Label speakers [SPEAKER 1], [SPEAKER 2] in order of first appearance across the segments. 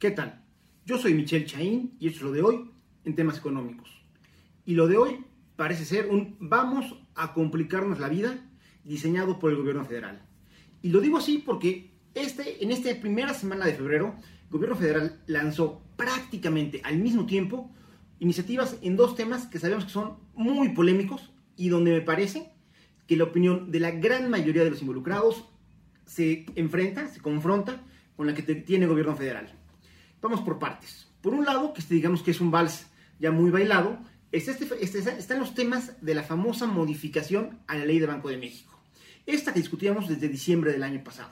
[SPEAKER 1] ¿Qué tal? Yo soy Michelle Chaín y esto es lo de hoy en temas económicos. Y lo de hoy parece ser un vamos a complicarnos la vida diseñado por el gobierno federal. Y lo digo así porque este, en esta primera semana de febrero, el gobierno federal lanzó prácticamente al mismo tiempo iniciativas en dos temas que sabemos que son muy polémicos y donde me parece que la opinión de la gran mayoría de los involucrados se enfrenta, se confronta con la que tiene el gobierno federal. Vamos por partes. Por un lado, que este, digamos que es un vals ya muy bailado, este, este, están los temas de la famosa modificación a la ley de Banco de México. Esta que discutíamos desde diciembre del año pasado.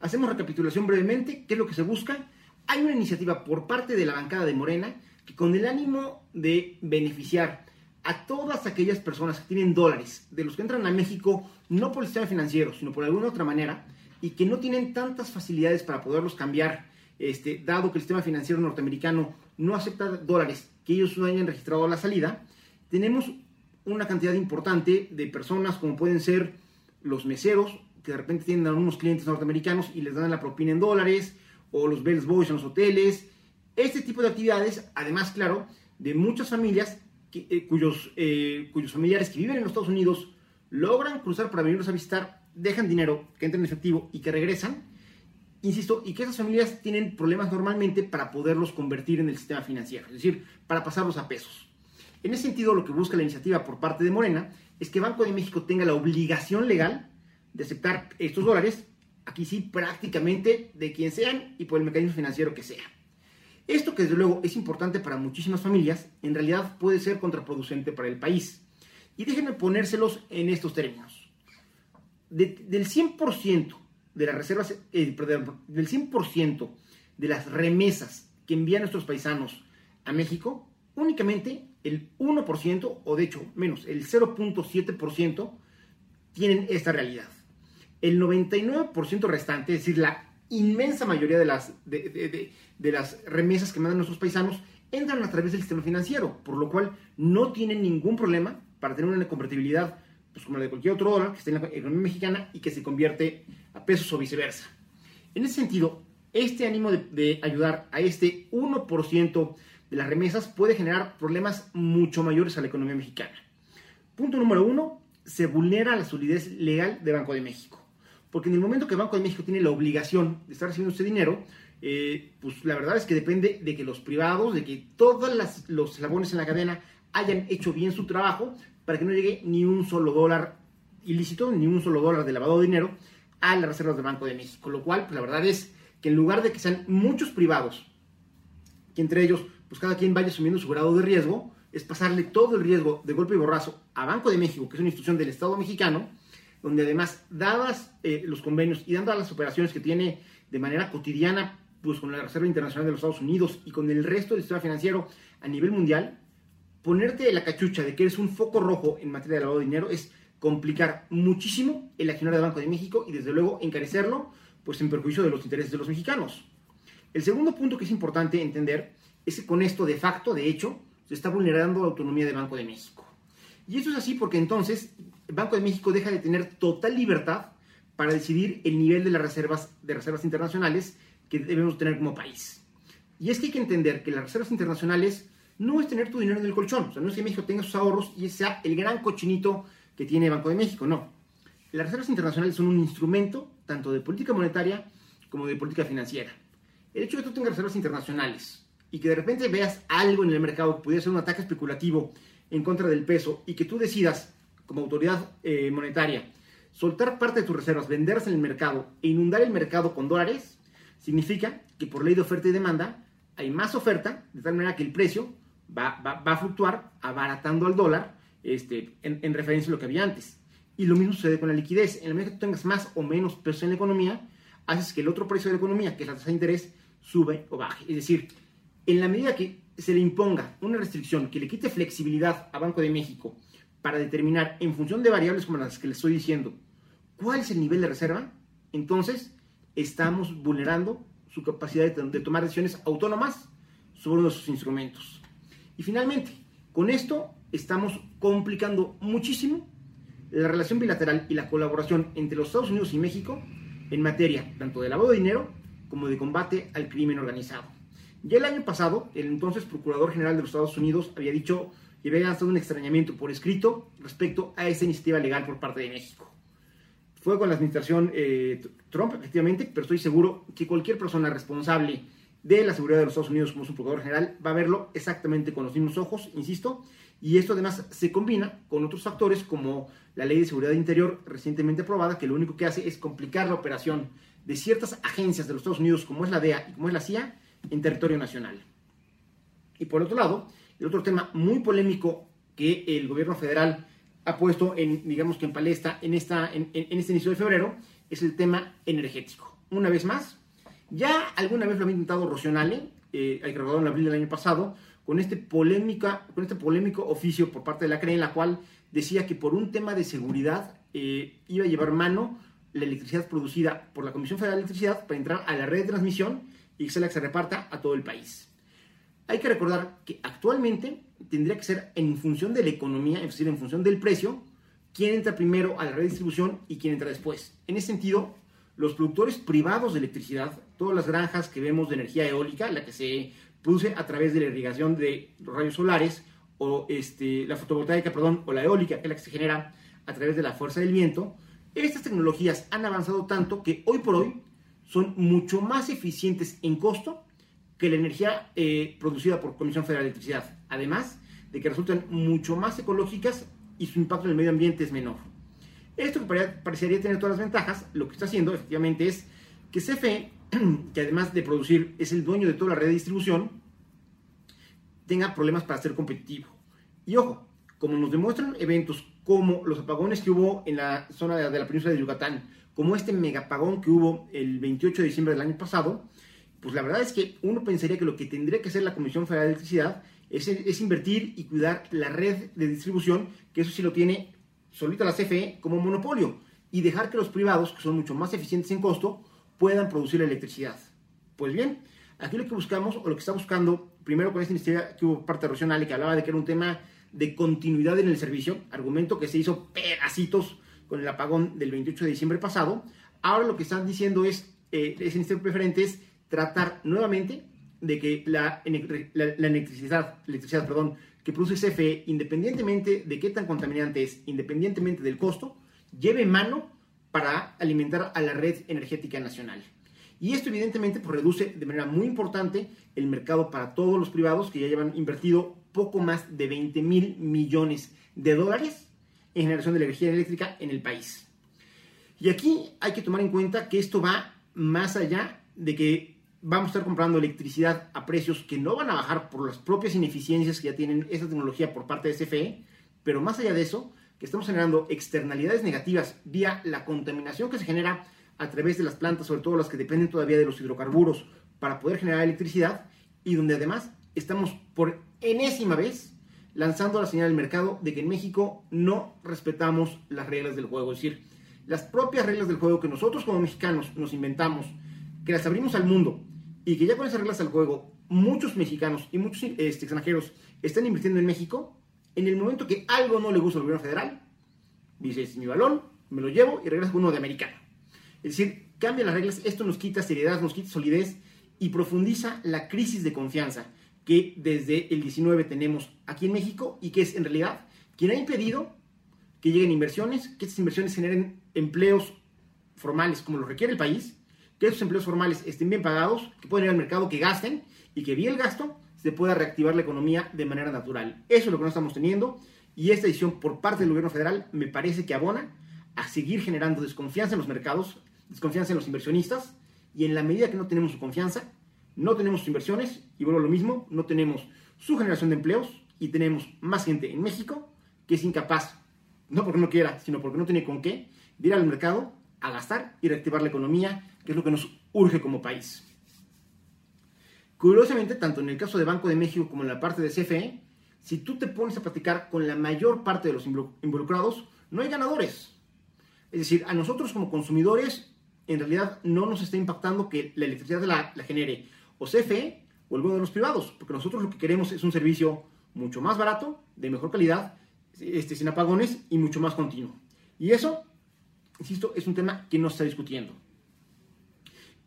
[SPEAKER 1] Hacemos recapitulación brevemente, ¿qué es lo que se busca? Hay una iniciativa por parte de la bancada de Morena que con el ánimo de beneficiar a todas aquellas personas que tienen dólares, de los que entran a México no por el sistema financiero, sino por alguna otra manera, y que no tienen tantas facilidades para poderlos cambiar este, dado que el sistema financiero norteamericano no acepta dólares que ellos no hayan registrado la salida, tenemos una cantidad importante de personas como pueden ser los meseros, que de repente tienen a unos clientes norteamericanos y les dan la propina en dólares, o los bells boys en los hoteles, este tipo de actividades, además, claro, de muchas familias eh, cuyos, eh, cuyos familiares que viven en los Estados Unidos logran cruzar para venirlos a visitar, dejan dinero que entra en efectivo y que regresan, insisto, y que esas familias tienen problemas normalmente para poderlos convertir en el sistema financiero, es decir, para pasarlos a pesos. En ese sentido, lo que busca la iniciativa por parte de Morena es que Banco de México tenga la obligación legal de aceptar estos dólares, aquí sí, prácticamente de quien sean y por el mecanismo financiero que sea. Esto que desde luego es importante para muchísimas familias, en realidad puede ser contraproducente para el país. Y déjenme ponérselos en estos términos. del 100% de las reservas, eh, del 100% de las remesas que envían nuestros paisanos a México, únicamente el 1%, o de hecho menos, el 0.7% tienen esta realidad. El 99% restante, es decir, la inmensa mayoría de las, de, las remesas que mandan nuestros paisanos, entran a través del sistema financiero, por lo cual no tienen ningún problema para tener una convertibilidad pues como la de cualquier otro dólar que esté en la economía mexicana y que se convierte pesos o viceversa. En ese sentido, este ánimo de, ayudar a este 1% de las remesas puede generar problemas mucho mayores a la economía mexicana. Punto número uno, se vulnera la solidez legal de Banco de México. Porque en el momento que Banco de México tiene la obligación de estar recibiendo este dinero, eh, pues la verdad es que depende de que los privados, de que todos los eslabones en la cadena hayan hecho bien su trabajo para que no llegue ni un solo dólar ilícito, ni un solo dólar de lavado de dinero a las reservas del Banco de México. Lo cual, pues, la verdad es que en lugar de que sean muchos privados, que entre ellos, pues cada quien vaya asumiendo su grado de riesgo, es pasarle todo el riesgo de golpe y borrazo a Banco de México, que es una institución del Estado mexicano, donde además, dadas eh, los convenios y dadas las operaciones que tiene de manera cotidiana, pues con la Reserva Internacional de los Estados Unidos y con el resto del sistema financiero a nivel mundial, ponerte la cachucha de que eres un foco rojo en materia de lavado de dinero es complicar muchísimo el accionar del Banco de México y desde luego encarecerlo pues en perjuicio de los intereses de los mexicanos. El segundo punto que es importante entender es que con esto de facto, de hecho, se está vulnerando la autonomía del Banco de México. Y eso es así porque entonces el Banco de México deja de tener total libertad para decidir el nivel de las reservas de reservas internacionales que debemos tener como país. Y es que hay que entender que las reservas internacionales no es tener tu dinero en el colchón. O sea, no es que México tenga sus ahorros y sea el gran cochinito que tiene Banco de México. No. Las reservas internacionales son un instrumento tanto de política monetaria como de política financiera. El hecho de que tú tengas reservas internacionales y que de repente veas algo en el mercado que pudiera ser un ataque especulativo en contra del peso y que tú decidas, como autoridad eh, monetaria, soltar parte de tus reservas, venderlas en el mercado e inundar el mercado con dólares, significa que por ley de oferta y demanda hay más oferta, de tal manera que el precio va, a fluctuar abaratando al dólar este, en, referencia a lo que había antes. Y lo mismo sucede con la liquidez. En el momento que tú tengas más o menos peso en la economía, haces que el otro precio de la economía, que es la tasa de interés, sube o baje. Es decir, en la medida que se le imponga una restricción que le quite flexibilidad a Banco de México para determinar en función de variables como las que le estoy diciendo cuál es el nivel de reserva, entonces estamos vulnerando su capacidad de, de tomar decisiones autónomas sobre sus instrumentos. Y finalmente, con esto estamos complicando muchísimo la relación bilateral y la colaboración entre los Estados Unidos y México en materia tanto de lavado de dinero como de combate al crimen organizado. Ya el año pasado, el entonces Procurador General de los Estados Unidos había dicho y había lanzado un extrañamiento por escrito respecto a esta iniciativa legal por parte de México. Fue con la administración eh, Trump, efectivamente, pero estoy seguro que cualquier persona responsable de la seguridad de los Estados Unidos como su procurador general va a verlo exactamente con los mismos ojos, insisto, y esto además se combina con otros factores como la ley de seguridad interior recientemente aprobada, que lo único que hace es complicar la operación de ciertas agencias de los Estados Unidos, como es la DEA y como es la CIA, en territorio nacional. Y por otro lado, el otro tema muy polémico que el gobierno federal ha puesto en, digamos que en palestra en, esta, en, este inicio de febrero es el tema energético. Una vez más, ya alguna vez lo había intentado Rocionale, eh, que recordar en abril del año pasado, con este, polémica, con este polémico oficio por parte de la CRE, en la cual decía que por un tema de seguridad eh, iba a llevar mano la electricidad producida por la Comisión Federal de Electricidad para entrar a la red de transmisión y que se la que se reparta a todo el país. Hay que recordar que actualmente tendría que ser en función de la economía, es decir, en función del precio, quién entra primero a la red de distribución y quién entra después. En ese sentido, los productores privados de electricidad, todas las granjas que vemos de energía eólica, la que se produce a través de la irrigación de rayos solares, o este, la fotovoltaica, perdón, o la eólica, que es la que se genera a través de la fuerza del viento, estas tecnologías han avanzado tanto que hoy por hoy son mucho más eficientes en costo que la energía eh, producida por Comisión Federal de Electricidad. Además de que resultan mucho más ecológicas y su impacto en el medio ambiente es menor. Esto que parecería tener todas las ventajas, lo que está haciendo efectivamente es que CFE, que además de producir es el dueño de toda la red de distribución, tenga problemas para ser competitivo. Y ojo, como nos demuestran eventos como los apagones que hubo en la zona de, la península de Yucatán, como este megapagón que hubo el 28 de diciembre del año pasado, pues la verdad es que uno pensaría que lo que tendría que hacer la Comisión Federal de Electricidad es, es invertir y cuidar la red de distribución, que eso sí lo tiene solita la CFE como monopolio, y dejar que los privados, que son mucho más eficientes en costo, puedan producir la electricidad. Pues bien, aquí lo que buscamos, o lo que está buscando, primero con esta iniciativa que hubo parte regional y que hablaba de que era un tema de continuidad en el servicio, argumento que se hizo pedacitos con el apagón del 28 de diciembre pasado. Ahora lo que están diciendo es, eh, ese ministerio preferente es tratar nuevamente de que la, la, electricidad, electricidad perdón, que produce CFE, independientemente de qué tan contaminante es, independientemente del costo, lleve mano para alimentar a la red energética nacional. Y esto evidentemente pues, reduce de manera muy importante el mercado para todos los privados que ya llevan invertido poco más de 20 mil millones de dólares en generación de energía eléctrica en el país. Y aquí hay que tomar en cuenta que esto va más allá de que vamos a estar comprando electricidad a precios que no van a bajar por las propias ineficiencias que ya tienen esta tecnología por parte de CFE, pero más allá de eso, que estamos generando externalidades negativas vía la contaminación que se genera a través de las plantas, sobre todo las que dependen todavía de los hidrocarburos para poder generar electricidad, y donde además estamos por enésima vez lanzando la señal al mercado de que en México no respetamos las reglas del juego. Es decir, las propias reglas del juego que nosotros como mexicanos nos inventamos, que las abrimos al mundo y que ya con esas reglas del juego muchos mexicanos y muchos este, extranjeros están invirtiendo en México, en el momento que algo no le gusta al gobierno federal, dices, mi balón, me lo llevo y regreso uno de americano. Es decir, cambia las reglas, esto nos quita seriedad, nos quita solidez y profundiza la crisis de confianza que desde el 19 tenemos aquí en México y que es en realidad quien ha impedido que lleguen inversiones, que estas inversiones generen empleos formales como lo requiere el país, que esos empleos formales estén bien pagados, que puedan ir al mercado, que gasten y que vía el gasto se pueda reactivar la economía de manera natural. Eso es lo que no estamos teniendo y esta decisión por parte del gobierno federal me parece que abona a seguir generando desconfianza en los mercados, desconfianza en los inversionistas y en la medida que no tenemos su confianza, no tenemos inversiones y vuelvo a lo mismo, no tenemos su generación de empleos y tenemos más gente en México que es incapaz, no porque no quiera, sino porque no tiene con qué, de ir al mercado a gastar y reactivar la economía, que es lo que nos urge como país. Curiosamente, tanto en el caso de Banco de México como en la parte de CFE, si tú te pones a platicar con la mayor parte de los involucrados, no hay ganadores. Es decir, a nosotros como consumidores, en realidad no nos está impactando que la electricidad la, la genere o CFE o el de los privados, porque nosotros lo que queremos es un servicio mucho más barato, de mejor calidad, este, sin apagones y mucho más continuo. Y eso, insisto, es un tema que no se está discutiendo.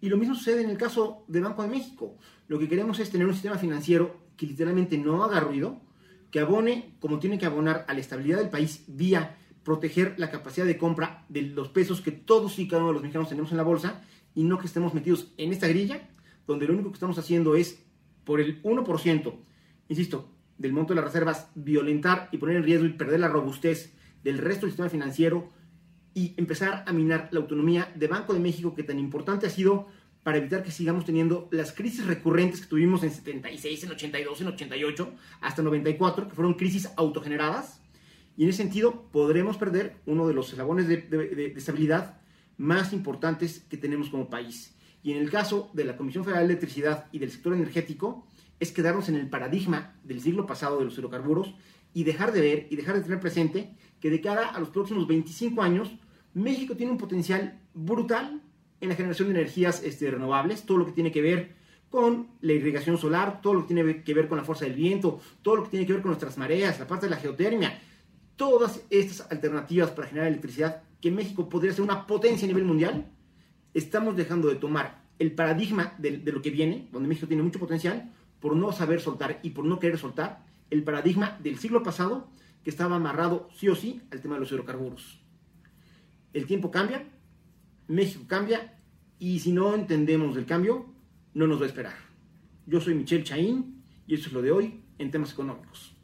[SPEAKER 1] Y lo mismo sucede en el caso de Banco de México. Lo que queremos es tener un sistema financiero que literalmente no haga ruido, que abone como tiene que abonar a la estabilidad del país vía proteger la capacidad de compra de los pesos que todos y cada uno de los mexicanos tenemos en la bolsa y no que estemos metidos en esta grilla donde lo único que estamos haciendo es por el 1%, insisto, del monto de las reservas, violentar y poner en riesgo y perder la robustez del resto del sistema financiero y empezar a minar la autonomía de Banco de México que tan importante ha sido para evitar que sigamos teniendo las crisis recurrentes que tuvimos en 76, en 82, en 88, hasta 94, que fueron crisis autogeneradas. Y en ese sentido podremos perder uno de los eslabones de, de estabilidad más importantes que tenemos como país. Y en el caso de la Comisión Federal de Electricidad y del sector energético, es quedarnos en el paradigma del siglo pasado de los hidrocarburos y dejar de ver y dejar de tener presente que de cara a los próximos 25 años, México tiene un potencial brutal en la generación de energías este, renovables, todo lo que tiene que ver con la irrigación solar, todo lo que tiene que ver con la fuerza del viento, todo lo que tiene que ver con nuestras mareas, la parte de la geotermia, todas estas alternativas para generar electricidad, que México podría ser una potencia a nivel mundial, estamos dejando de tomar el paradigma de, de lo que viene, donde México tiene mucho potencial, por no saber soltar y por no querer soltar el paradigma del siglo pasado que estaba amarrado sí o sí al tema de los hidrocarburos. El tiempo cambia, México cambia y si no entendemos el cambio, no nos va a esperar. Yo soy Michelle Chaín y eso es lo de hoy en temas económicos.